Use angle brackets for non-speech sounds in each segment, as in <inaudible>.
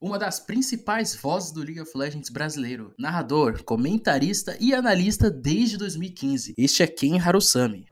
uma das principais vozes do League of Legends brasileiro, narrador, comentarista e analista desde 2015. Este é Ken Harusami.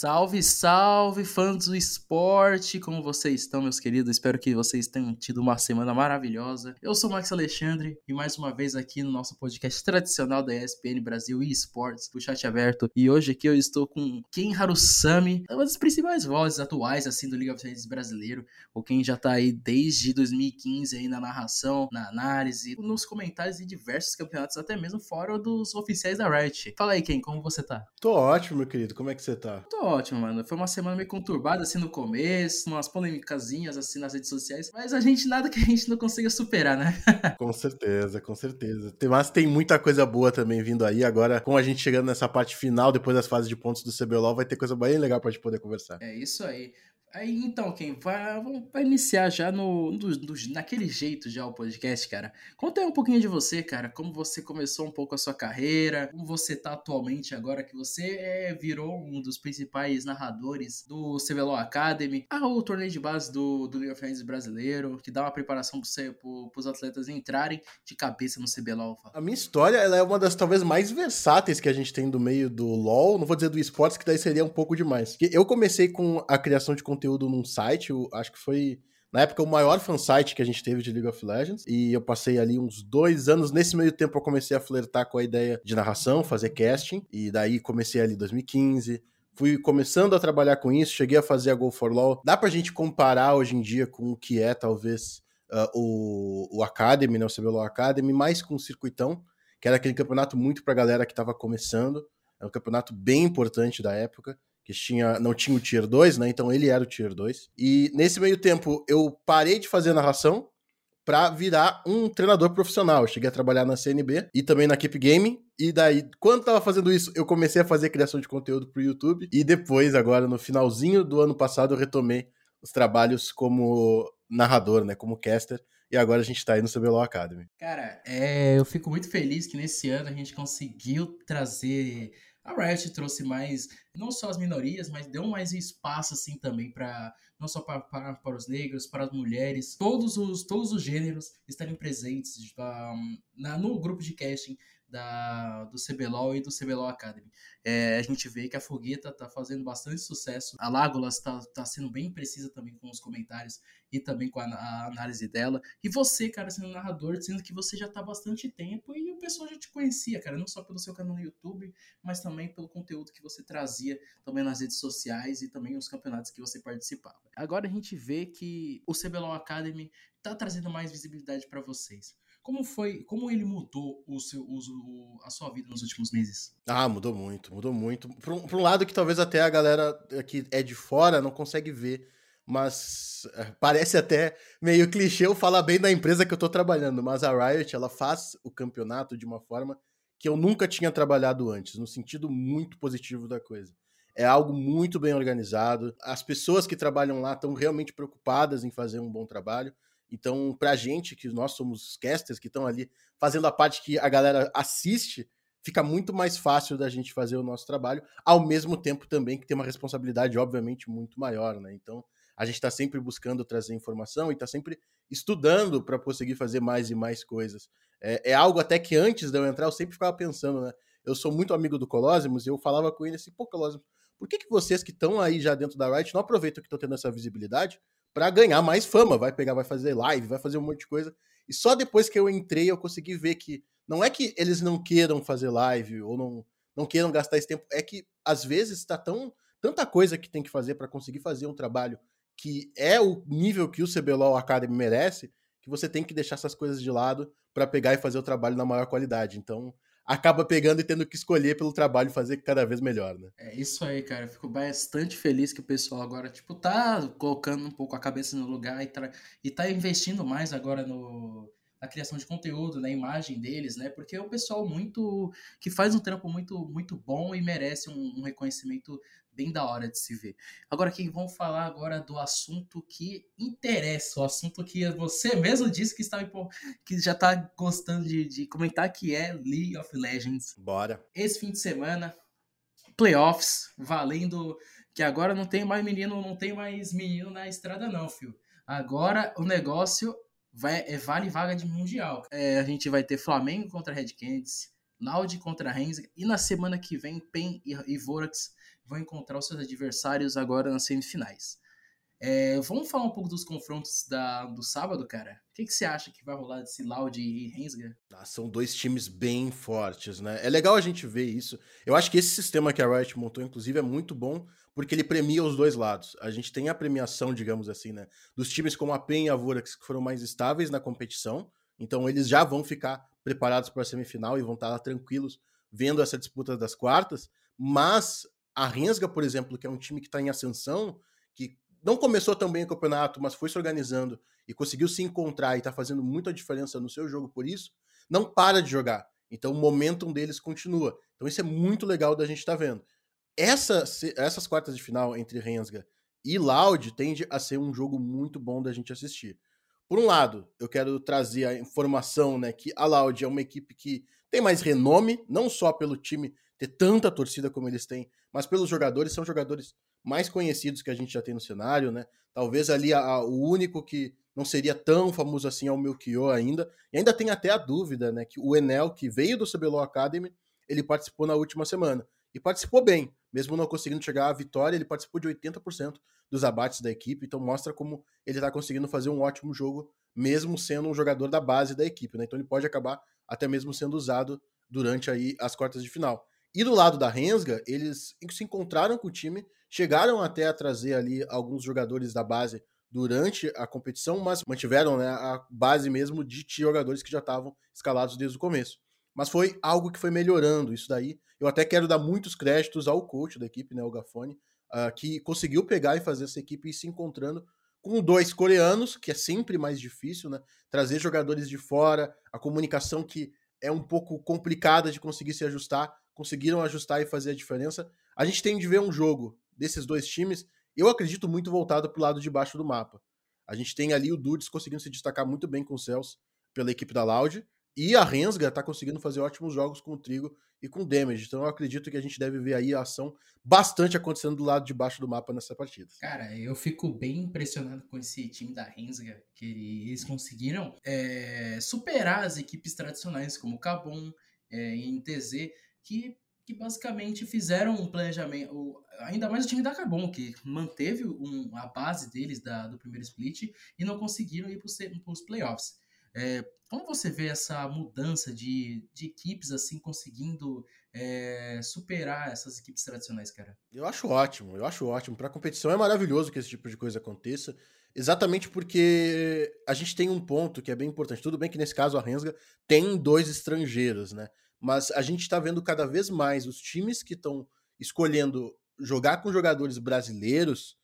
Salve, salve, fãs do esporte! Como vocês estão, meus queridos? Espero que vocês tenham tido uma semana maravilhosa. Eu sou o Max Alexandre e mais uma vez aqui no nosso podcast tradicional da ESPN Brasil e Esportes, do chat aberto. E hoje aqui eu estou com Ken Harusami, uma das principais vozes atuais assim do League of Legends brasileiro, ou quem já tá aí desde 2015 aí na narração, na análise, nos comentários de diversos campeonatos, até mesmo fora dos oficiais da Riot. Fala aí, Ken, como você tá? Tô ótimo, meu querido. Como é que você tá? Tô ótimo, mano. Foi uma semana meio conturbada, assim, no começo, umas polêmicazinhas, assim, nas redes sociais. Mas a gente, nada que a gente não consiga superar, né? <laughs> com certeza, com certeza. Mas tem muita coisa boa também vindo aí. Agora, com a gente chegando nessa parte final, depois das fases de pontos do CBLOL, vai ter coisa bem legal pra gente poder conversar. É isso aí. Aí, então, quem vai, vai iniciar já no, no, no, naquele jeito já o podcast, cara. Conta aí um pouquinho de você, cara. Como você começou um pouco a sua carreira, como você tá atualmente agora que você é, virou um dos principais narradores do CBLOL Academy, ah, o torneio de base do, do League of Legends brasileiro, que dá uma preparação para pro, os atletas entrarem de cabeça no CBLOL. A minha história, ela é uma das talvez mais versáteis que a gente tem do meio do LoL, não vou dizer do esportes, que daí seria um pouco demais. Eu comecei com a criação de conteúdo conteúdo num site, eu acho que foi na época, o maior fansite que a gente teve de League of Legends. E eu passei ali uns dois anos. Nesse meio tempo, eu comecei a flertar com a ideia de narração, fazer casting. E daí comecei ali em 2015. Fui começando a trabalhar com isso, cheguei a fazer a Go for Law. Dá pra gente comparar hoje em dia com o que é, talvez, uh, o, o Academy, né? O CBLOL Academy, mais com o Circuitão, que era aquele campeonato muito pra galera que tava começando. É um campeonato bem importante da época que tinha, não tinha o Tier 2, né? Então ele era o Tier 2. E nesse meio tempo eu parei de fazer narração para virar um treinador profissional. Eu cheguei a trabalhar na CNB e também na Keep Game. E daí, quando tava fazendo isso, eu comecei a fazer criação de conteúdo pro YouTube. E depois, agora no finalzinho do ano passado, eu retomei os trabalhos como narrador, né? Como caster. E agora a gente tá aí no CBLOL Academy. Cara, é, eu fico muito feliz que nesse ano a gente conseguiu trazer a Riot trouxe mais, não só as minorias, mas deu mais espaço assim também para não só para, os negros, para as mulheres, todos os, todos os gêneros estarem presentes um, na, no grupo de casting da, do CBLOL e do CBLOL Academy. É, a gente vê que a Fogueta tá fazendo bastante sucesso. A Lágolas tá, tá sendo bem precisa também com os comentários e também com a, a, análise dela. E você, cara, sendo narrador, sendo que você já tá há bastante tempo e o pessoal já te conhecia, cara, não só pelo seu canal no YouTube, mas também pelo conteúdo que você trazia também nas redes sociais e também os campeonatos que você participava. Agora a gente vê que o CBLOL Academy tá trazendo mais visibilidade para vocês. Como foi, como ele mudou o seu, o, a sua vida nos últimos meses? Ah, mudou muito, mudou muito. Por um, um lado que talvez até a galera que é de fora não consegue ver, mas eh, parece até meio clichê eu falar bem da empresa que eu tô trabalhando, mas a Riot, ela faz o campeonato de uma forma que eu nunca tinha trabalhado antes, no sentido muito positivo da coisa. É algo muito bem organizado. As pessoas que trabalham lá estão realmente preocupadas em fazer um bom trabalho. Então, pra gente, que nós somos casters que estão ali fazendo a parte que a galera assiste, fica muito mais fácil da gente fazer o nosso trabalho, ao mesmo tempo também que tem uma responsabilidade, obviamente, muito maior, né? Então, a gente está sempre buscando trazer informação e está sempre estudando para conseguir fazer mais e mais coisas. É, é, algo até que antes de eu entrar, eu sempre ficava pensando, né? Eu sou muito amigo do Colosimo e eu falava com ele assim, pô, Colosimo, por que, que vocês que estão aí já dentro da Riot não aproveitam que estão tendo essa visibilidade para ganhar mais fama. Vai pegar, vai fazer live, vai fazer um monte de coisa. E só depois que eu entrei eu consegui ver que não é que eles não queiram fazer live ou não, não queiram gastar esse tempo, é que às vezes está tão tanta coisa que tem que fazer para conseguir fazer um trabalho que é o nível que o CBLOL Academy merece, que você tem que deixar essas coisas de lado para pegar e fazer o trabalho na maior qualidade. Então, acaba pegando e tendo que escolher pelo trabalho fazer cada vez melhor, né? É isso aí, cara. Eu fico bastante feliz que o pessoal agora, tipo, tá colocando um pouco a cabeça no lugar e, tá, e tá investindo mais agora no, na criação de conteúdo, na imagem deles, né? Porque é um pessoal muito que faz um trampo muito muito bom e merece um, um reconhecimento bem da hora de se ver. Agora aqui vamos falar agora do assunto que interessa, o assunto que você mesmo disse que está que já está gostando de, de comentar que é League of Legends. Bora. Esse fim de semana, playoffs, valendo que agora não tem mais menino, não tem mais menino na estrada não, filho. Agora o negócio vai, é vale vaga de mundial. É, a gente vai ter Flamengo contra Red Canids, Loud contra Rennes, e na semana que vem PEN e, e Vorax vão encontrar os seus adversários agora nas semifinais. É, vamos falar um pouco dos confrontos da, do sábado, cara? O que, que você acha que vai rolar desse Loud e Rensga? Ah, são dois times bem fortes, né? É legal a gente ver isso. Eu acho que esse sistema que a Riot montou, inclusive, é muito bom porque ele premia os dois lados. A gente tem a premiação, digamos assim, né? Dos times como a PEN e a Vorax que foram mais estáveis na competição. Então eles já vão ficar preparados para a semifinal e vão estar lá tranquilos vendo essa disputa das quartas. Mas a Rensga, por exemplo, que é um time que está em ascensão, que não começou tão bem o campeonato, mas foi se organizando e conseguiu se encontrar e está fazendo muita diferença no seu jogo por isso, não para de jogar. Então o momentum deles continua. Então isso é muito legal da gente estar tá vendo. Essa, essas quartas de final entre Rensga e Loud tende a ser um jogo muito bom da gente assistir. Por um lado, eu quero trazer a informação né, que a Loud é uma equipe que tem mais renome, não só pelo time ter tanta torcida como eles têm, mas pelos jogadores, são jogadores mais conhecidos que a gente já tem no cenário, né? Talvez ali a, a, o único que não seria tão famoso assim é o Melchior ainda. E ainda tem até a dúvida, né? Que o Enel, que veio do CBLOL Academy, ele participou na última semana. E participou bem, mesmo não conseguindo chegar à vitória, ele participou de 80% dos abates da equipe, então mostra como ele está conseguindo fazer um ótimo jogo, mesmo sendo um jogador da base da equipe, né? Então ele pode acabar até mesmo sendo usado durante aí as quartas de final. E do lado da Rensga, eles se encontraram com o time, chegaram até a trazer ali alguns jogadores da base durante a competição, mas mantiveram né, a base mesmo de jogadores que já estavam escalados desde o começo. Mas foi algo que foi melhorando isso daí. Eu até quero dar muitos créditos ao coach da equipe, né, o Gafone, uh, que conseguiu pegar e fazer essa equipe ir se encontrando com dois coreanos, que é sempre mais difícil, né? Trazer jogadores de fora, a comunicação que é um pouco complicada de conseguir se ajustar, conseguiram ajustar e fazer a diferença. A gente tem de ver um jogo desses dois times, eu acredito muito voltado para o lado de baixo do mapa. A gente tem ali o Dudes conseguindo se destacar muito bem com o Celso pela equipe da Loud, e a Rensga está conseguindo fazer ótimos jogos com o Trigo e com o Damage. Então eu acredito que a gente deve ver aí a ação bastante acontecendo do lado de baixo do mapa nessa partida. Cara, eu fico bem impressionado com esse time da Rensga, que eles conseguiram é, superar as equipes tradicionais como o Cabum é, e NTZ, que que basicamente fizeram um planejamento, ainda mais o time da Carbon, que manteve um, a base deles da, do primeiro split e não conseguiram ir para os playoffs. É, como você vê essa mudança de, de equipes assim conseguindo é, superar essas equipes tradicionais, cara? Eu acho ótimo, eu acho ótimo. Para a competição é maravilhoso que esse tipo de coisa aconteça, exatamente porque a gente tem um ponto que é bem importante. Tudo bem que nesse caso a Rensga tem dois estrangeiros, né? Mas a gente está vendo cada vez mais os times que estão escolhendo jogar com jogadores brasileiros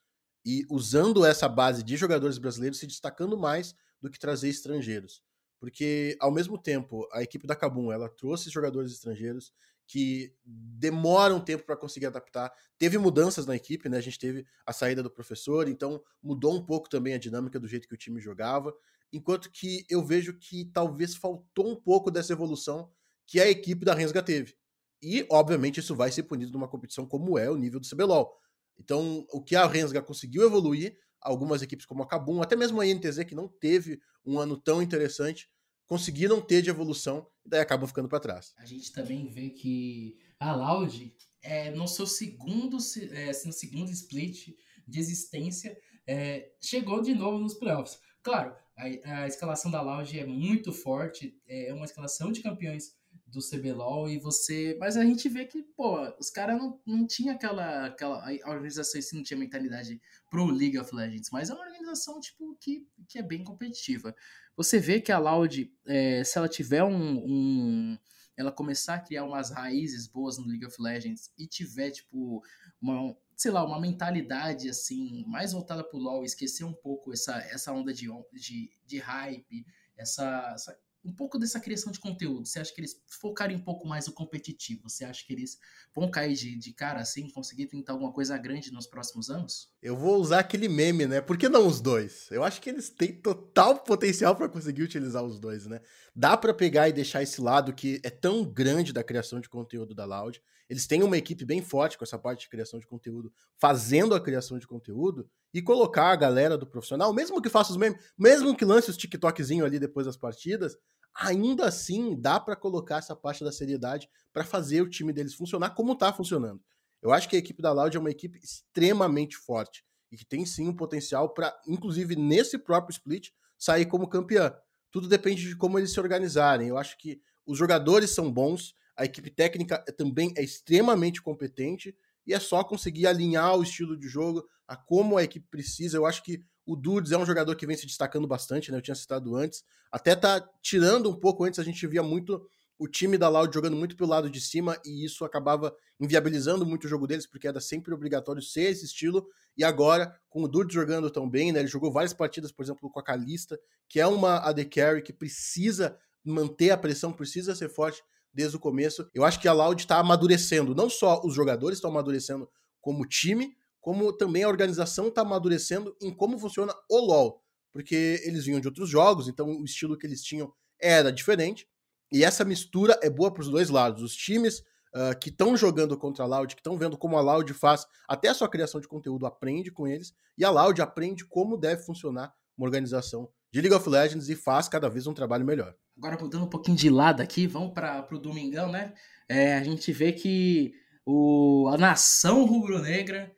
e usando essa base de jogadores brasileiros se destacando mais do que trazer estrangeiros. Porque, ao mesmo tempo, a equipe da Cabum ela trouxe jogadores estrangeiros que demoram tempo para conseguir adaptar. Teve mudanças na equipe, né? A gente teve a saída do professor, então mudou um pouco também a dinâmica do jeito que o time jogava. Enquanto que eu vejo que talvez faltou um pouco dessa evolução que a equipe da Rensga teve. E, obviamente, isso vai ser punido numa competição como é o nível do CBLOL. Então, o que a Rensga conseguiu evoluir, algumas equipes como a Kabum, até mesmo a INTZ, que não teve um ano tão interessante, conseguiram ter de evolução e daí acabam ficando para trás. A gente também vê que a Loud, é, no seu segundo, é, no segundo split de existência, é, chegou de novo nos playoffs. Claro, a, a escalação da Loud é muito forte, é uma escalação de campeões do CBLOL e você. Mas a gente vê que, pô, os caras não, não tinha aquela, aquela. A organização assim não tinha mentalidade pro League of Legends, mas é uma organização, tipo, que, que é bem competitiva. Você vê que a Loud, é, se ela tiver um, um. Ela começar a criar umas raízes boas no League of Legends e tiver, tipo, uma, sei lá, uma mentalidade assim, mais voltada pro LoL, esquecer um pouco essa, essa onda de, de, de hype, essa, essa um pouco dessa criação de conteúdo? Você acha que eles focarem um pouco mais no competitivo? Você acha que eles vão cair de, de cara assim, conseguir tentar alguma coisa grande nos próximos anos? Eu vou usar aquele meme, né? Por que não os dois? Eu acho que eles têm total potencial para conseguir utilizar os dois, né? Dá para pegar e deixar esse lado que é tão grande da criação de conteúdo da Loud. Eles têm uma equipe bem forte com essa parte de criação de conteúdo, fazendo a criação de conteúdo e colocar a galera do profissional, mesmo que faça os memes, mesmo que lance os TikTokzinho ali depois das partidas, ainda assim dá para colocar essa parte da seriedade para fazer o time deles funcionar como está funcionando. Eu acho que a equipe da Loud é uma equipe extremamente forte e que tem sim um potencial para, inclusive nesse próprio split, sair como campeã. Tudo depende de como eles se organizarem. Eu acho que os jogadores são bons, a equipe técnica também é extremamente competente e é só conseguir alinhar o estilo de jogo a como a equipe precisa. Eu acho que o Dudes é um jogador que vem se destacando bastante, né? Eu tinha citado antes. Até tá tirando um pouco antes, a gente via muito o time da Loud jogando muito pelo lado de cima e isso acabava inviabilizando muito o jogo deles, porque era sempre obrigatório ser esse estilo. E agora, com o Dudes jogando tão bem, né? Ele jogou várias partidas, por exemplo, com a Kalista, que é uma AD Carry que precisa manter a pressão, precisa ser forte desde o começo. Eu acho que a Loud está amadurecendo. Não só os jogadores estão amadurecendo como time, como também a organização está amadurecendo em como funciona o LoL, porque eles vinham de outros jogos, então o estilo que eles tinham era diferente, e essa mistura é boa para os dois lados. Os times uh, que estão jogando contra a Loud, que estão vendo como a Loud faz até a sua criação de conteúdo, aprende com eles, e a Loud aprende como deve funcionar uma organização de League of Legends e faz cada vez um trabalho melhor. Agora, mudando um pouquinho de lado aqui, vamos para o Domingão, né? É, a gente vê que o, a nação rubro-negra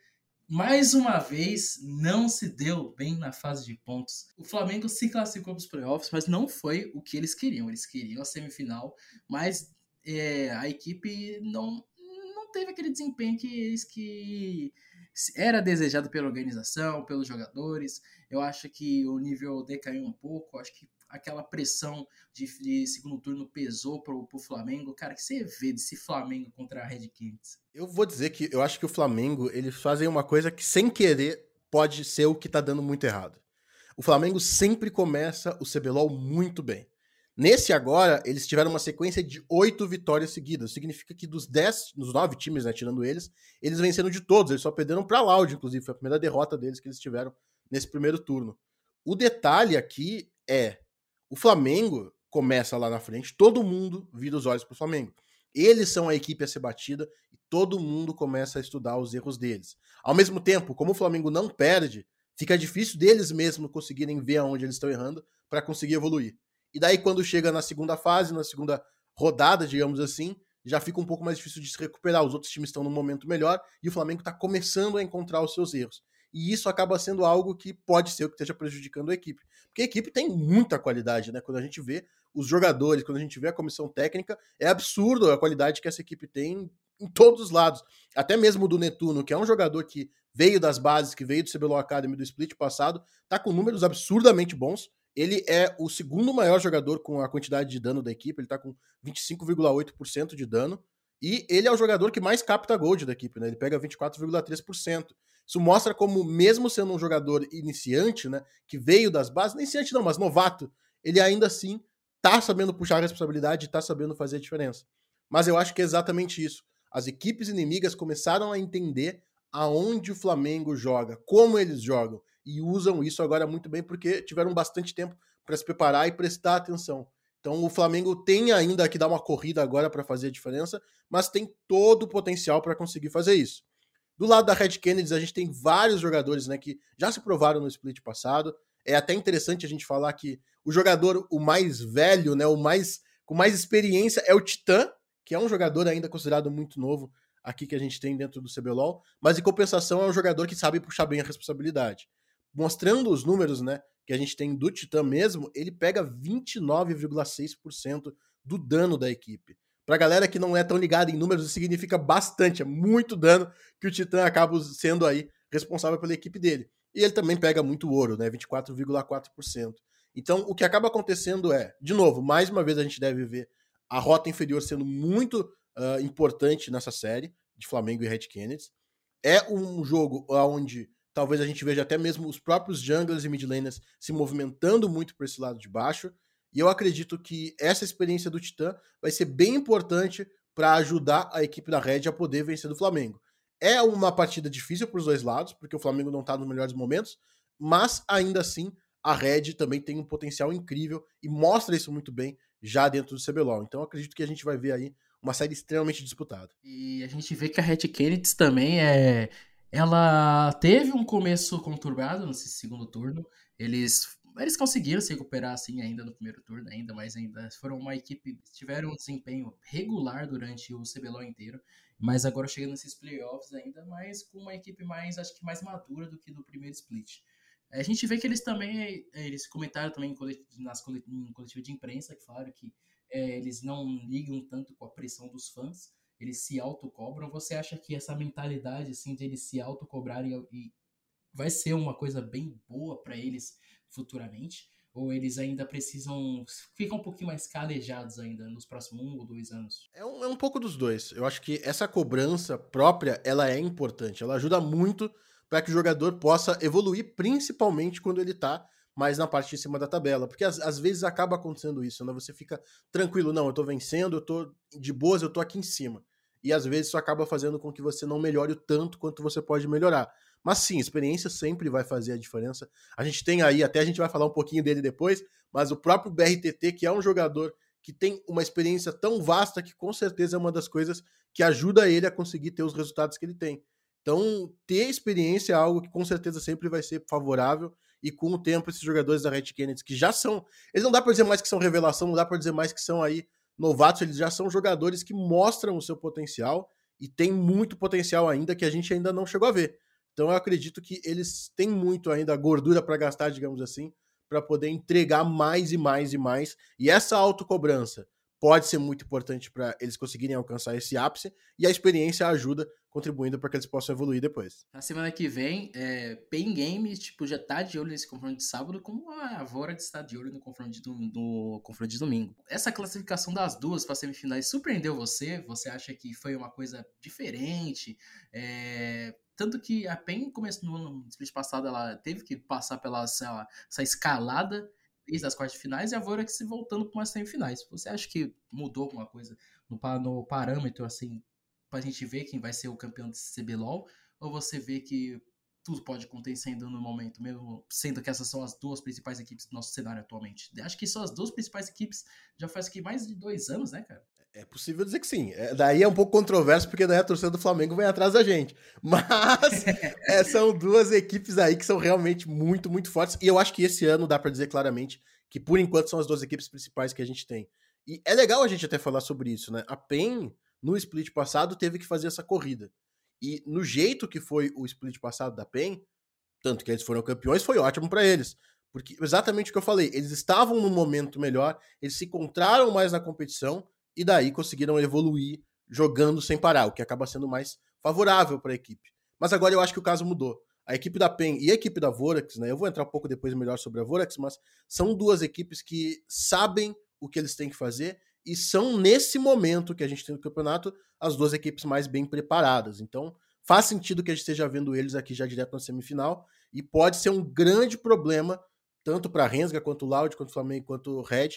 mais uma vez não se deu bem na fase de pontos. O Flamengo se classificou para os playoffs, mas não foi o que eles queriam. Eles queriam a semifinal, mas é, a equipe não, não teve aquele desempenho que eles que era desejado pela organização, pelos jogadores. Eu acho que o nível decaiu um pouco. Acho que aquela pressão de, de segundo turno pesou pro, pro Flamengo. Cara, que você vê desse Flamengo contra a Red Kings? Eu vou dizer que eu acho que o Flamengo, eles fazem uma coisa que sem querer pode ser o que tá dando muito errado. O Flamengo sempre começa o CBLOL muito bem. Nesse agora, eles tiveram uma sequência de oito vitórias seguidas. Significa que dos dez, dos nove times, né, tirando eles, eles venceram de todos. Eles só perderam pra Loud, inclusive. Foi a primeira derrota deles que eles tiveram nesse primeiro turno. O detalhe aqui é o Flamengo começa lá na frente, todo mundo vira os olhos para o Flamengo. Eles são a equipe a ser batida e todo mundo começa a estudar os erros deles. Ao mesmo tempo, como o Flamengo não perde, fica difícil deles mesmos conseguirem ver aonde eles estão errando para conseguir evoluir. E daí, quando chega na segunda fase, na segunda rodada, digamos assim, já fica um pouco mais difícil de se recuperar. Os outros times estão num momento melhor e o Flamengo está começando a encontrar os seus erros e isso acaba sendo algo que pode ser o que esteja prejudicando a equipe. Porque a equipe tem muita qualidade, né? Quando a gente vê os jogadores, quando a gente vê a comissão técnica, é absurdo a qualidade que essa equipe tem em todos os lados. Até mesmo do Netuno, que é um jogador que veio das bases, que veio do CBLOL Academy do split passado, tá com números absurdamente bons. Ele é o segundo maior jogador com a quantidade de dano da equipe, ele tá com 25,8% de dano. E ele é o jogador que mais capta gold da equipe, né? Ele pega 24,3%. Isso mostra como, mesmo sendo um jogador iniciante, né? Que veio das bases, iniciante não, mas novato, ele ainda assim tá sabendo puxar a responsabilidade e tá sabendo fazer a diferença. Mas eu acho que é exatamente isso. As equipes inimigas começaram a entender aonde o Flamengo joga, como eles jogam, e usam isso agora muito bem porque tiveram bastante tempo para se preparar e prestar atenção. Então o Flamengo tem ainda que dar uma corrida agora para fazer a diferença, mas tem todo o potencial para conseguir fazer isso. Do lado da Red Kennedy, a gente tem vários jogadores né, que já se provaram no split passado. É até interessante a gente falar que o jogador, o mais velho, né, o mais com mais experiência é o Titã, que é um jogador ainda considerado muito novo aqui que a gente tem dentro do CBLOL, mas em compensação é um jogador que sabe puxar bem a responsabilidade. Mostrando os números, né, que a gente tem do Titã mesmo, ele pega 29,6% do dano da equipe. Pra galera que não é tão ligada em números, isso significa bastante, é muito dano que o Titã acaba sendo aí responsável pela equipe dele. E ele também pega muito ouro, né? 24,4%. Então, o que acaba acontecendo é, de novo, mais uma vez a gente deve ver a rota inferior sendo muito uh, importante nessa série de Flamengo e Red Kennedy. É um jogo onde Talvez a gente veja até mesmo os próprios junglers e mid laners se movimentando muito por esse lado de baixo. E eu acredito que essa experiência do Titã vai ser bem importante para ajudar a equipe da Red a poder vencer do Flamengo. É uma partida difícil para os dois lados, porque o Flamengo não está nos melhores momentos, mas ainda assim a Red também tem um potencial incrível e mostra isso muito bem já dentro do CBLOL. Então acredito que a gente vai ver aí uma série extremamente disputada. E a gente vê que a Red Kennedy também é. Ela teve um começo conturbado nesse segundo turno. Eles eles conseguiram se recuperar assim ainda no primeiro turno, ainda, mas ainda foram uma equipe tiveram um desempenho regular durante o CBLOL inteiro, mas agora chegando nesses playoffs ainda mais com uma equipe mais acho que mais madura do que do primeiro split. A gente vê que eles também, eles comentaram também em, nas em coletivo de imprensa, que falaram que é, eles não ligam tanto com a pressão dos fãs, eles se autocobram. Você acha que essa mentalidade assim de eles se autocobrarem e vai ser uma coisa bem boa para eles futuramente? Ou eles ainda precisam. ficam um pouquinho mais calejados ainda nos próximos um ou dois anos? É um, é um pouco dos dois. Eu acho que essa cobrança própria ela é importante. Ela ajuda muito para que o jogador possa evoluir, principalmente quando ele está mais na parte de cima da tabela. Porque às, às, vezes acaba acontecendo isso, né? Você fica tranquilo, não, eu tô vencendo, eu tô de boas, eu tô aqui em cima. E às vezes isso acaba fazendo com que você não melhore o tanto quanto você pode melhorar. Mas sim, experiência sempre vai fazer a diferença. A gente tem aí, até a gente vai falar um pouquinho dele depois, mas o próprio BRTT, que é um jogador que tem uma experiência tão vasta que com certeza é uma das coisas que ajuda ele a conseguir ter os resultados que ele tem. Então, ter experiência é algo que com certeza sempre vai ser favorável. E com o tempo, esses jogadores da Red Kennedy, que já são. Eles não dá para dizer mais que são revelação, não dá para dizer mais que são aí novatos, eles já são jogadores que mostram o seu potencial e tem muito potencial ainda que a gente ainda não chegou a ver. Então eu acredito que eles têm muito ainda gordura para gastar, digamos assim, para poder entregar mais e mais e mais. E essa autocobrança pode ser muito importante para eles conseguirem alcançar esse ápice e a experiência ajuda contribuindo para que eles possam evoluir depois. Na semana que vem, é, Pain Games tipo, já tá de olho nesse confronto de sábado, como a Vora está de olho no confronto de, no confronto de domingo. Essa classificação das duas para semifinais surpreendeu você? Você acha que foi uma coisa diferente? É, tanto que a PEN começou no split passado, ela teve que passar pela essa, essa escalada desde as quartas de finais e a Vorax voltando para umas semifinais. Você acha que mudou alguma coisa no, no parâmetro, assim, para a gente ver quem vai ser o campeão desse CBLOL? Ou você vê que tudo pode acontecer ainda no momento, mesmo sendo que essas são as duas principais equipes do nosso cenário atualmente? Acho que são as duas principais equipes já faz que mais de dois anos, né, cara? É possível dizer que sim. É, daí é um pouco controverso, porque daí a torcida do Flamengo vem atrás da gente. <laughs> Mas é, são duas equipes aí que são realmente muito, muito fortes. E eu acho que esse ano dá para dizer claramente que, por enquanto, são as duas equipes principais que a gente tem. E é legal a gente até falar sobre isso, né? A PEN, no split passado, teve que fazer essa corrida. E no jeito que foi o split passado da PEN, tanto que eles foram campeões, foi ótimo para eles. Porque exatamente o que eu falei, eles estavam num momento melhor, eles se encontraram mais na competição e daí conseguiram evoluir jogando sem parar, o que acaba sendo mais favorável para a equipe. Mas agora eu acho que o caso mudou. A equipe da PEN e a equipe da Vorax, né? Eu vou entrar um pouco depois melhor sobre a Vorax, mas são duas equipes que sabem o que eles têm que fazer e são nesse momento que a gente tem no campeonato as duas equipes mais bem preparadas. Então, faz sentido que a gente esteja vendo eles aqui já direto na semifinal e pode ser um grande problema tanto para a Rensga quanto o Loud, quanto o Flamengo, quanto o Red,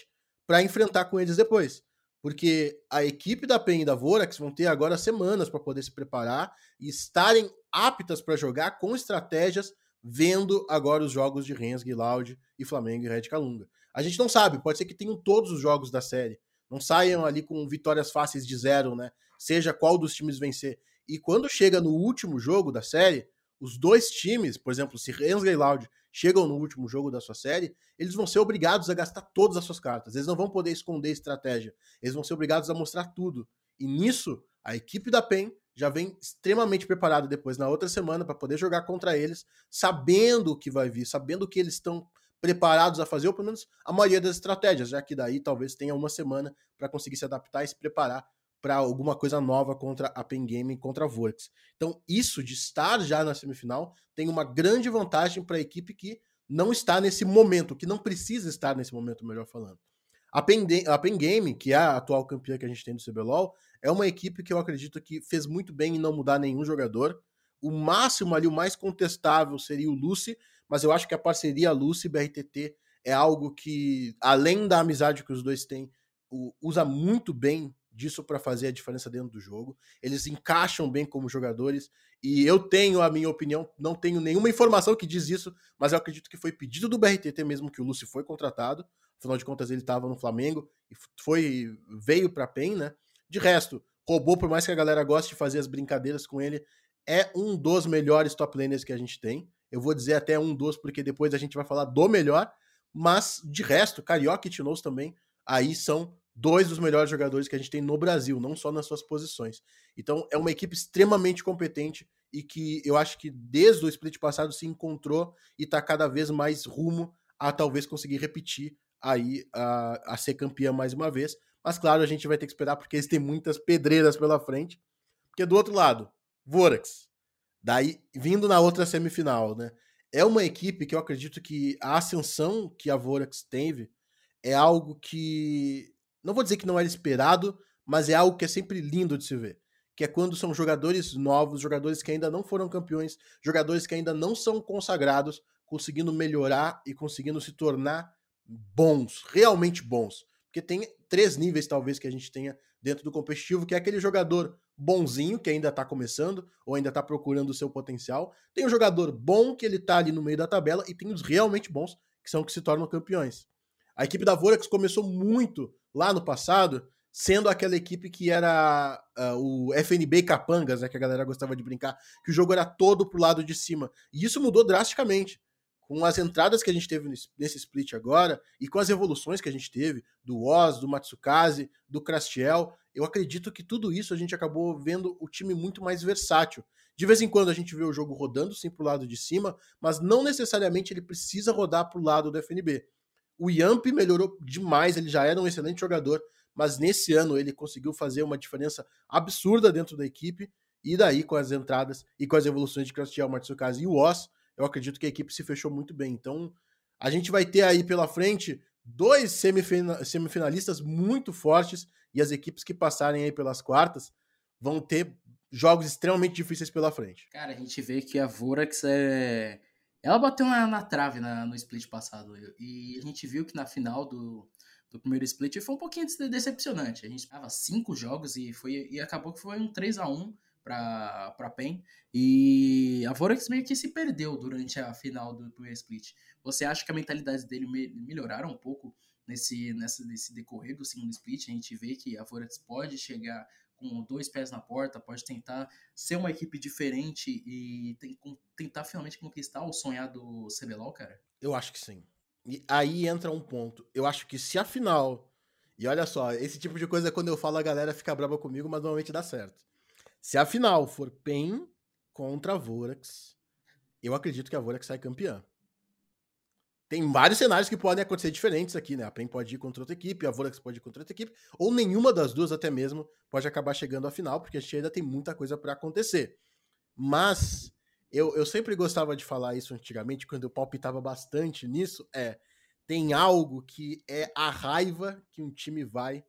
para enfrentar com eles depois porque a equipe da PEN e da Vorax vão ter agora semanas para poder se preparar e estarem aptas para jogar com estratégias, vendo agora os jogos de Rensga, Loud e Flamengo e Red Calunga. A gente não sabe, pode ser que tenham todos os jogos da série, não saiam ali com vitórias fáceis de zero, né? Seja qual dos times vencer. E quando chega no último jogo da série, os dois times, por exemplo, se Rensga e Loud chegam no último jogo da sua série, eles vão ser obrigados a gastar todas as suas cartas. Eles não vão poder esconder estratégia. Eles vão ser obrigados a mostrar tudo. E nisso, a equipe da PEN já vem extremamente preparada depois na outra semana para poder jogar contra eles, sabendo o que vai vir, sabendo o que eles estão preparados a fazer, ou pelo menos a maioria das estratégias, já que daí talvez tenha uma semana para conseguir se adaptar e se preparar para alguma coisa nova contra a Pen Game contra a Vortex. Então, isso de estar já na semifinal tem uma grande vantagem para a equipe que não está nesse momento, que não precisa estar nesse momento, melhor falando. A Pen, a Pen Game, que é a atual campeã que a gente tem do CBLOL, é uma equipe que eu acredito que fez muito bem em não mudar nenhum jogador. O máximo ali, o mais contestável seria o Lucy, mas eu acho que a parceria Lucy e BRTT é algo que, além da amizade que os dois têm, usa muito bem disso para fazer a diferença dentro do jogo. Eles encaixam bem como jogadores e eu tenho a minha opinião, não tenho nenhuma informação que diz isso, mas eu acredito que foi pedido do BRTT mesmo que o Lúcio foi contratado. Afinal de contas, ele estava no Flamengo e foi veio para PEN, né? De resto, roubou, por mais que a galera goste de fazer as brincadeiras com ele, é um dos melhores top laners que a gente tem. Eu vou dizer até um dos, porque depois a gente vai falar do melhor. Mas, de resto, Carioca e Tinoz também, aí são dois dos melhores jogadores que a gente tem no Brasil, não só nas suas posições. Então, é uma equipe extremamente competente e que eu acho que desde o split passado se encontrou e está cada vez mais rumo a talvez conseguir repetir aí a, a ser campeã mais uma vez. Mas, claro, a gente vai ter que esperar porque eles têm muitas pedreiras pela frente. Porque do outro lado, Vorax. Daí, vindo na outra semifinal, né? É uma equipe que eu acredito que a ascensão que a Vorax teve é algo que. Não vou dizer que não era esperado, mas é algo que é sempre lindo de se ver. Que é quando são jogadores novos, jogadores que ainda não foram campeões, jogadores que ainda não são consagrados, conseguindo melhorar e conseguindo se tornar bons, realmente bons. Porque tem três níveis, talvez, que a gente tenha dentro do competitivo, que é aquele jogador bonzinho, que ainda está começando, ou ainda está procurando o seu potencial. Tem o jogador bom, que ele está ali no meio da tabela, e tem os realmente bons, que são que se tornam campeões. A equipe da Vorax começou muito lá no passado, sendo aquela equipe que era uh, o FNB Capangas, né, que a galera gostava de brincar, que o jogo era todo pro lado de cima. E isso mudou drasticamente com as entradas que a gente teve nesse split agora e com as evoluções que a gente teve do Oz, do Matsukaze, do Crastiel, eu acredito que tudo isso a gente acabou vendo o time muito mais versátil. De vez em quando a gente vê o jogo rodando sim pro lado de cima, mas não necessariamente ele precisa rodar pro lado do FNB. O Yamp melhorou demais, ele já era um excelente jogador, mas nesse ano ele conseguiu fazer uma diferença absurda dentro da equipe, e daí com as entradas e com as evoluções de Crastiel, Matsukaze e o Oz, eu acredito que a equipe se fechou muito bem. Então, a gente vai ter aí pela frente dois semifinalistas muito fortes e as equipes que passarem aí pelas quartas vão ter jogos extremamente difíceis pela frente. Cara, a gente vê que a Vorax é. Ela bateu na, na trave na, no split passado. E a gente viu que na final do, do primeiro split foi um pouquinho decepcionante. A gente tava cinco jogos e, foi, e acabou que foi um 3 a 1 para para PEN e a Vorax meio que se perdeu durante a final do primeiro split. Você acha que a mentalidade dele me, melhoraram um pouco nesse nessa nesse decorrer do segundo split? A gente vê que a Vorax pode chegar com dois pés na porta, pode tentar ser uma equipe diferente e tem, com, tentar finalmente conquistar o sonhado CBLOL, cara? Eu acho que sim. E aí entra um ponto. Eu acho que se a final. E olha só, esse tipo de coisa quando eu falo a galera fica brava comigo, mas normalmente dá certo. Se a final for PEN contra a Vorax, eu acredito que a Vorax sai campeã. Tem vários cenários que podem acontecer diferentes aqui, né? A PEN pode ir contra outra equipe, a Vorax pode ir contra outra equipe, ou nenhuma das duas até mesmo pode acabar chegando à final, porque a gente ainda tem muita coisa para acontecer. Mas eu, eu sempre gostava de falar isso antigamente, quando eu palpitava bastante nisso, é tem algo que é a raiva que um time vai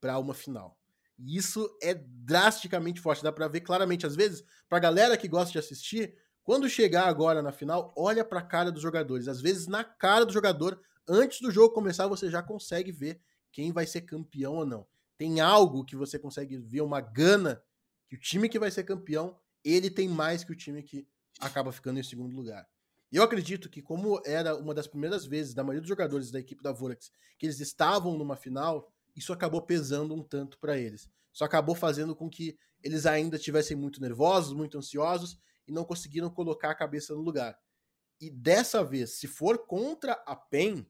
para uma final. E isso é drasticamente forte, dá para ver claramente. Às vezes, pra galera que gosta de assistir, quando chegar agora na final, olha pra cara dos jogadores. Às vezes, na cara do jogador, antes do jogo começar, você já consegue ver quem vai ser campeão ou não. Tem algo que você consegue ver, uma gana, que o time que vai ser campeão, ele tem mais que o time que acaba ficando em segundo lugar. Eu acredito que, como era uma das primeiras vezes da maioria dos jogadores da equipe da Vorax, que eles estavam numa final, isso acabou pesando um tanto para eles. Isso acabou fazendo com que eles ainda estivessem muito nervosos, muito ansiosos e não conseguiram colocar a cabeça no lugar. E dessa vez, se for contra a PEN,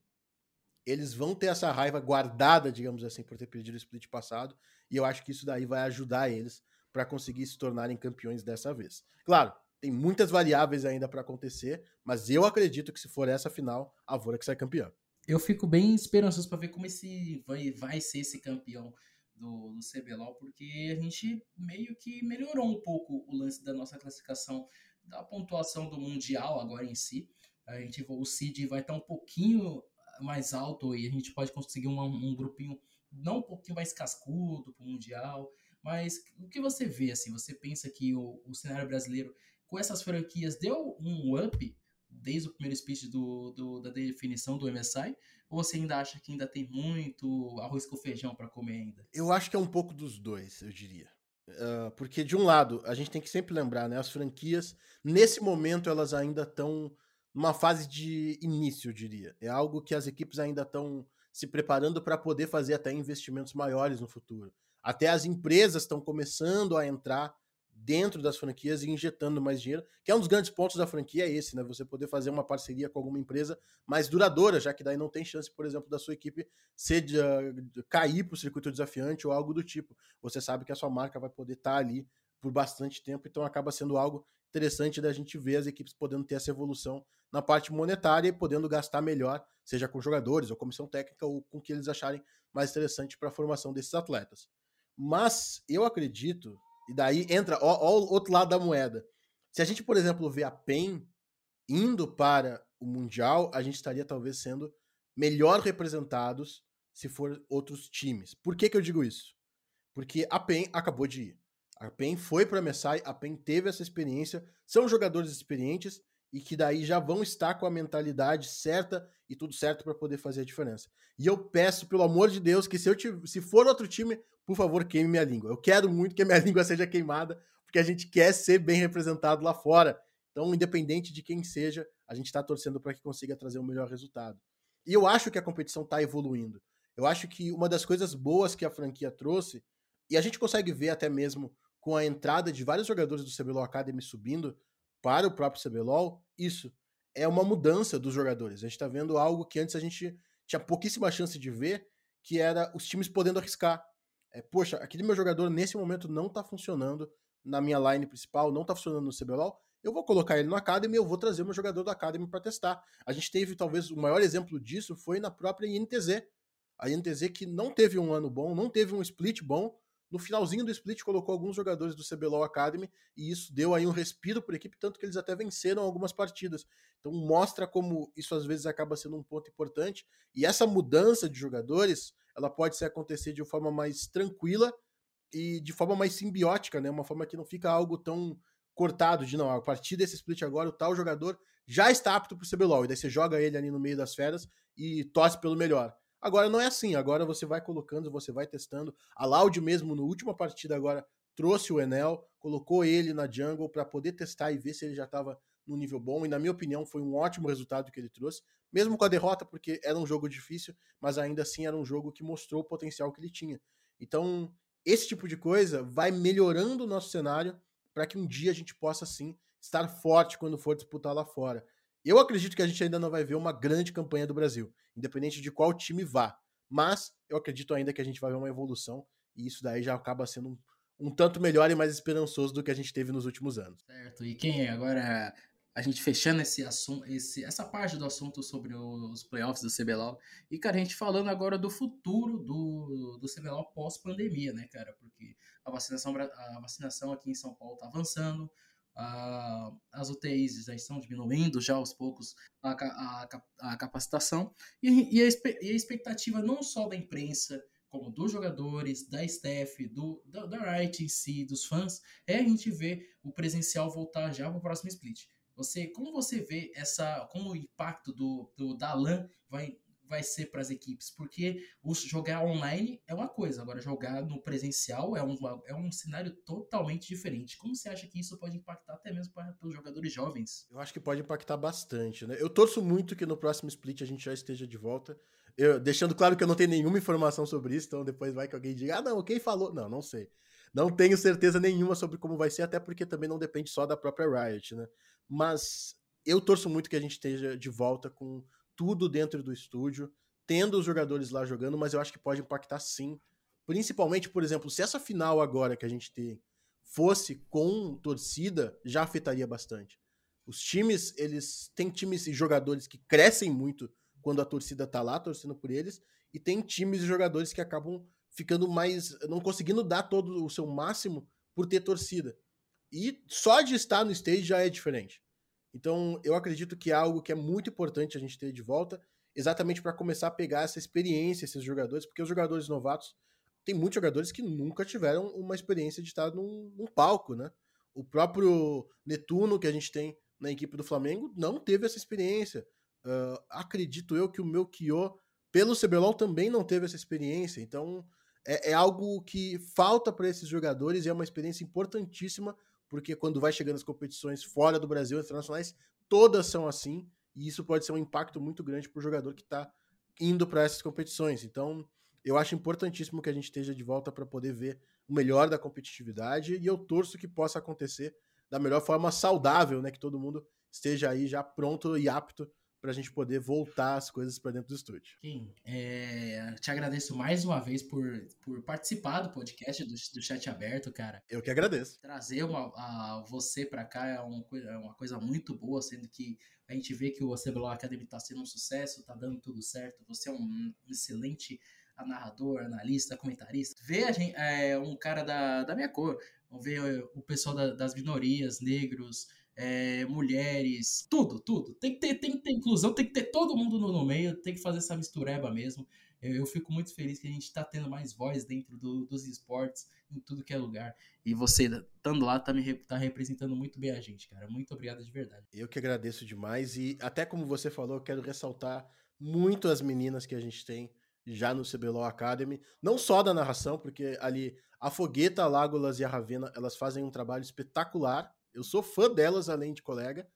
eles vão ter essa raiva guardada, digamos assim, por ter perdido o split passado, e eu acho que isso daí vai ajudar eles para conseguir se tornarem campeões dessa vez. Claro, tem muitas variáveis ainda para acontecer, mas eu acredito que se for essa final, a Vorax sai campeã eu fico bem esperançoso para ver como esse vai, vai ser esse campeão do, do CBLOL, porque a gente meio que melhorou um pouco o lance da nossa classificação da pontuação do Mundial agora em si. A gente, o seed vai estar um pouquinho mais alto e a gente pode conseguir um, um grupinho não um pouquinho mais cascudo para o Mundial. Mas o que você vê, assim, você pensa que o, o cenário brasileiro com essas franquias deu um up desde o primeiro speech do, do, da definição do MSI? Ou você ainda acha que ainda tem muito arroz com feijão para comer ainda? Eu acho que é um pouco dos dois, eu diria. Uh, porque, de um lado, a gente tem que sempre lembrar, né? As franquias, nesse momento, elas ainda estão numa fase de início, eu diria. É algo que as equipes ainda estão se preparando para poder fazer até investimentos maiores no futuro. Até as empresas estão começando a entrar dentro das franquias e injetando mais dinheiro, que é um dos grandes pontos da franquia, é esse, né? Você poder fazer uma parceria com alguma empresa mais duradoura, já que daí não tem chance, por exemplo, da sua equipe ser de, de cair para o circuito desafiante ou algo do tipo. Você sabe que a sua marca vai poder estar tá ali por bastante tempo, então acaba sendo algo interessante da gente ver as equipes podendo ter essa evolução na parte monetária e podendo gastar melhor, seja com jogadores ou comissão técnica ou com o que eles acharem mais interessante para a formação desses atletas. Mas eu acredito e daí entra, ó, ó, o outro lado da moeda. Se a gente, por exemplo, vê a PEN indo para o Mundial, a gente estaria talvez sendo melhor representados se for outros times. Por que, que eu digo isso? Porque a PEN acabou de ir. A PEN foi para a Messai, a PEN teve essa experiência, são jogadores experientes e que daí já vão estar com a mentalidade certa e tudo certo para poder fazer a diferença. E eu peço, pelo amor de Deus, que se, eu se for outro time, por favor, queime minha língua. Eu quero muito que a minha <laughs> língua seja queimada, porque a gente quer ser bem representado lá fora. Então, independente de quem seja, a gente está torcendo para que consiga trazer o um melhor resultado. E eu acho que a competição está evoluindo. Eu acho que uma das coisas boas que a franquia trouxe, e a gente consegue ver até mesmo com a entrada de vários jogadores do CBLOL Academy subindo para o próprio CBLOL, isso é uma mudança dos jogadores. A gente está vendo algo que antes a gente tinha pouquíssima chance de ver, que era os times podendo arriscar é, poxa, aquele meu jogador nesse momento não tá funcionando na minha line principal, não tá funcionando no CBLOL, eu vou colocar ele no Academy eu vou trazer o meu jogador do Academy para testar. A gente teve, talvez, o maior exemplo disso foi na própria INTZ. A INTZ que não teve um ano bom, não teve um split bom, no finalzinho do split colocou alguns jogadores do CBLOL Academy e isso deu aí um respiro para a equipe, tanto que eles até venceram algumas partidas. Então mostra como isso às vezes acaba sendo um ponto importante. E essa mudança de jogadores ela pode se acontecer de forma mais tranquila e de forma mais simbiótica, né? Uma forma que não fica algo tão cortado de não, a partir desse split agora o tal jogador já está apto para o CBLOL, e daí você joga ele ali no meio das feras e torce pelo melhor. Agora não é assim, agora você vai colocando, você vai testando. A Loud mesmo, no última partida agora, trouxe o Enel, colocou ele na jungle para poder testar e ver se ele já estava no nível bom, e na minha opinião foi um ótimo resultado que ele trouxe, mesmo com a derrota, porque era um jogo difícil, mas ainda assim era um jogo que mostrou o potencial que ele tinha. Então, esse tipo de coisa vai melhorando o nosso cenário para que um dia a gente possa sim estar forte quando for disputar lá fora. Eu acredito que a gente ainda não vai ver uma grande campanha do Brasil, independente de qual time vá. Mas eu acredito ainda que a gente vai ver uma evolução e isso daí já acaba sendo um, um tanto melhor e mais esperançoso do que a gente teve nos últimos anos. Certo. E quem é agora a gente fechando esse assunto, esse, essa parte do assunto sobre os playoffs do CBLOL. E, cara, a gente falando agora do futuro do, do CBLOL pós-pandemia, né, cara? Porque a vacinação, a vacinação aqui em São Paulo tá avançando, as UTIs já estão diminuindo já aos poucos a, a, a capacitação. E, e, a, e a expectativa não só da imprensa, como dos jogadores, da staff, do, da, da Riot em si, dos fãs, é a gente ver o presencial voltar já para o próximo split. Você, como você vê essa, como o impacto do, do da LAN vai vai ser para as equipes, porque o jogar online é uma coisa, agora jogar no presencial é um, é um cenário totalmente diferente. Como você acha que isso pode impactar até mesmo para os jogadores jovens? Eu acho que pode impactar bastante, né? Eu torço muito que no próximo split a gente já esteja de volta. Eu, deixando claro que eu não tenho nenhuma informação sobre isso, então depois vai que alguém diga, ah, não, quem falou? Não, não sei. Não tenho certeza nenhuma sobre como vai ser, até porque também não depende só da própria Riot, né? Mas eu torço muito que a gente esteja de volta com tudo dentro do estúdio, tendo os jogadores lá jogando, mas eu acho que pode impactar sim. Principalmente, por exemplo, se essa final agora que a gente tem fosse com torcida, já afetaria bastante. Os times, eles têm times e jogadores que crescem muito quando a torcida tá lá torcendo por eles, e tem times e jogadores que acabam ficando mais. não conseguindo dar todo o seu máximo por ter torcida. E só de estar no stage já é diferente. Então, eu acredito que é algo que é muito importante a gente ter de volta, exatamente para começar a pegar essa experiência, esses jogadores, porque os jogadores novatos, tem muitos jogadores que nunca tiveram uma experiência de estar num, num palco, né? O próprio Netuno, que a gente tem na equipe do Flamengo não teve essa experiência. Uh, acredito eu que o meu Kyo, pelo CBLOL, também não teve essa experiência. Então, é, é algo que falta para esses jogadores e é uma experiência importantíssima, porque quando vai chegando as competições fora do Brasil, internacionais, todas são assim, e isso pode ser um impacto muito grande para o jogador que está indo para essas competições. Então, eu acho importantíssimo que a gente esteja de volta para poder ver o melhor da competitividade e eu torço que possa acontecer da melhor forma saudável, né? Que todo mundo esteja aí já pronto e apto para a gente poder voltar as coisas para dentro do estúdio. Kim, é, te agradeço mais uma vez por, por participar do podcast do, do Chat Aberto, cara. Eu que agradeço. Trazer uma, a, você para cá é, um, é, uma coisa muito boa, sendo que a gente vê que o CBLOL Academy está sendo um sucesso, está dando tudo certo. Você é um excelente narrador, analista, comentarista. Ver a gente, é, um cara da, da minha cor, ver o pessoal da, das minorias, negros, é, mulheres, tudo, tudo. Tem que, ter, tem que ter inclusão, tem que ter todo mundo no, no meio, tem que fazer essa mistureba mesmo. Eu, eu fico muito feliz que a gente está tendo mais voz dentro do, dos esportes, em tudo que é lugar. E você, estando lá, tá, me, tá representando muito bem a gente, cara. Muito obrigado de verdade. Eu que agradeço demais. E até como você falou, eu quero ressaltar muito as meninas que a gente tem já no CBLOL Academy, não só da narração, porque ali a Fogueta, a Lágolas e a Ravena, elas fazem um trabalho espetacular eu sou fã delas, além de colega,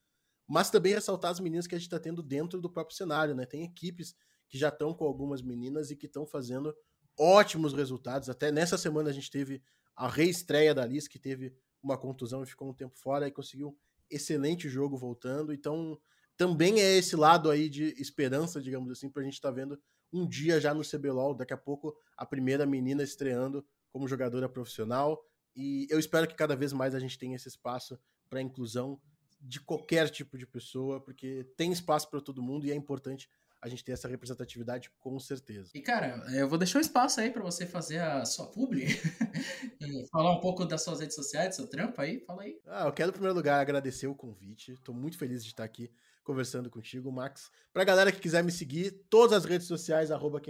mas também ressaltar as meninas que a gente está tendo dentro do próprio cenário, né? Tem equipes que já estão com algumas meninas e que estão fazendo ótimos resultados. Até nessa semana a gente teve a reestreia da Liz, que teve uma contusão e ficou um tempo fora e conseguiu excelente jogo voltando. Então, também é esse lado aí de esperança, digamos assim, para a gente estar tá vendo um dia já no CBLOL, daqui a pouco a primeira menina estreando como jogadora profissional. E eu espero que cada vez mais a gente tenha esse espaço para inclusão de qualquer tipo de pessoa, porque tem espaço para todo mundo e é importante a gente ter essa representatividade com certeza. E cara, eu vou deixar um espaço aí para você fazer a sua publi, <laughs> falar um pouco das suas redes sociais, do seu trampo aí, fala aí. Ah, eu quero em primeiro lugar agradecer o convite. Estou muito feliz de estar aqui conversando contigo, Max. Pra galera que quiser me seguir, todas as redes sociais arroba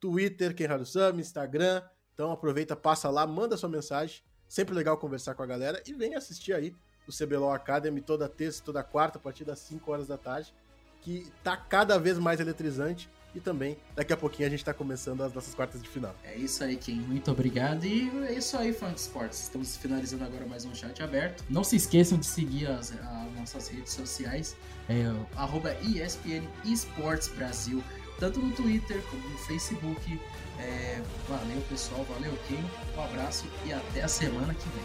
Twitter Kenharusami, Instagram, então aproveita, passa lá, manda sua mensagem. Sempre legal conversar com a galera e vem assistir aí o CBLOL Academy toda terça, toda quarta, a partir das 5 horas da tarde, que tá cada vez mais eletrizante e também daqui a pouquinho a gente tá começando as nossas quartas de final. É isso aí, Kim. Muito obrigado. E é isso aí, fã de esportes. Estamos finalizando agora mais um chat aberto. Não se esqueçam de seguir as, as nossas redes sociais, é, ESPN Esportes Brasil, tanto no Twitter como no Facebook. É, valeu, pessoal. Valeu, Kim. Um abraço e até a semana que vem.